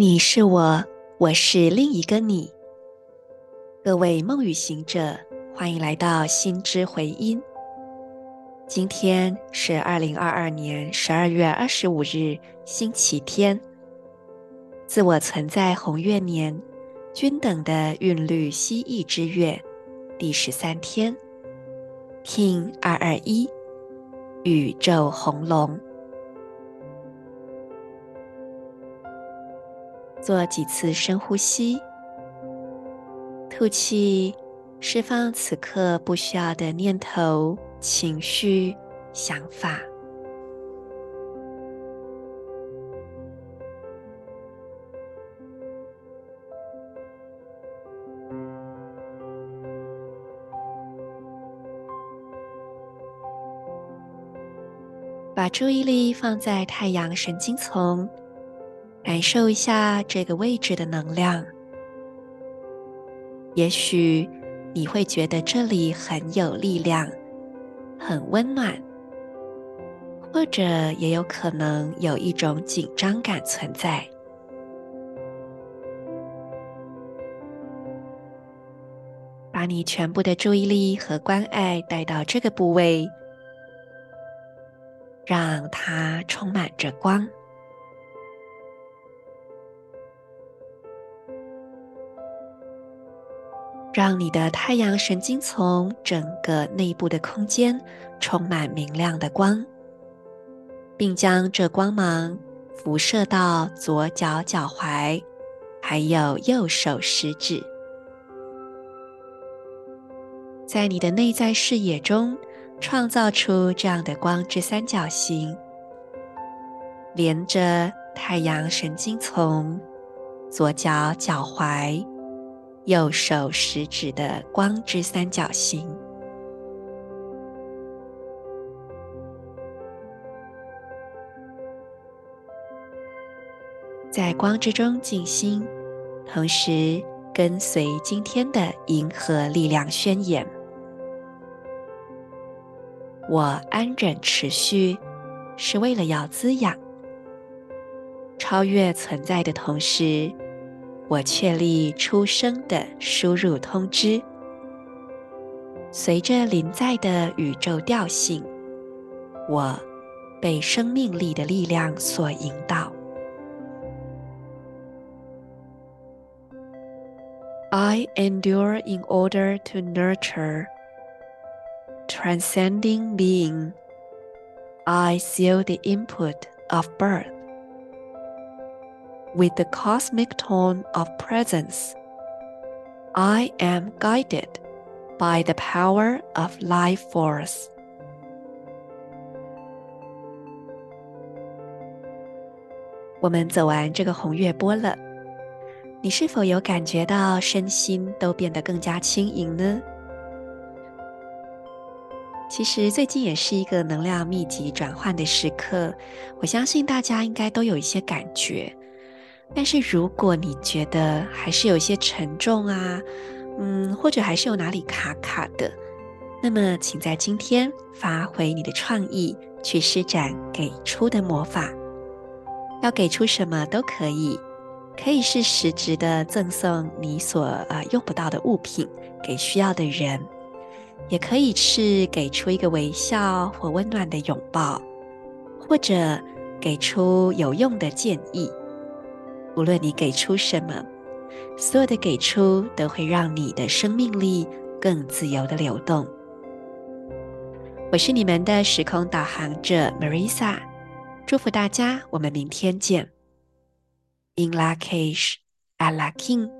你是我，我是另一个你。各位梦与行者，欢迎来到心之回音。今天是二零二二年十二月二十五日，星期天。自我存在红月年，均等的韵律蜥蜴之月，第十三天。Kin 二二一，宇宙红龙。做几次深呼吸，吐气，释放此刻不需要的念头、情绪、想法。把注意力放在太阳神经丛。感受一下这个位置的能量，也许你会觉得这里很有力量，很温暖，或者也有可能有一种紧张感存在。把你全部的注意力和关爱带到这个部位，让它充满着光。让你的太阳神经丛整个内部的空间充满明亮的光，并将这光芒辐射到左脚脚踝，还有右手食指。在你的内在视野中，创造出这样的光之三角形，连着太阳神经丛、左脚脚踝。右手食指的光之三角形，在光之中静心，同时跟随今天的银河力量宣言：我安忍持续，是为了要滋养、超越存在的同时。我确立出生的输入通知，随着临在的宇宙调性，我被生命力的力量所引导。I endure in order to nurture, transcending being. I seal the input of birth. With the cosmic tone of presence, I am guided by the power of life force. 我们走完这个红月波了，你是否有感觉到身心都变得更加轻盈呢？其实最近也是一个能量密集转换的时刻，我相信大家应该都有一些感觉。但是如果你觉得还是有些沉重啊，嗯，或者还是有哪里卡卡的，那么请在今天发挥你的创意，去施展给出的魔法。要给出什么都可以，可以是实质的赠送你所呃用不到的物品给需要的人，也可以是给出一个微笑或温暖的拥抱，或者给出有用的建议。无论你给出什么，所有的给出都会让你的生命力更自由的流动。我是你们的时空导航者 Marisa，祝福大家，我们明天见。In Lak'ech, Ala King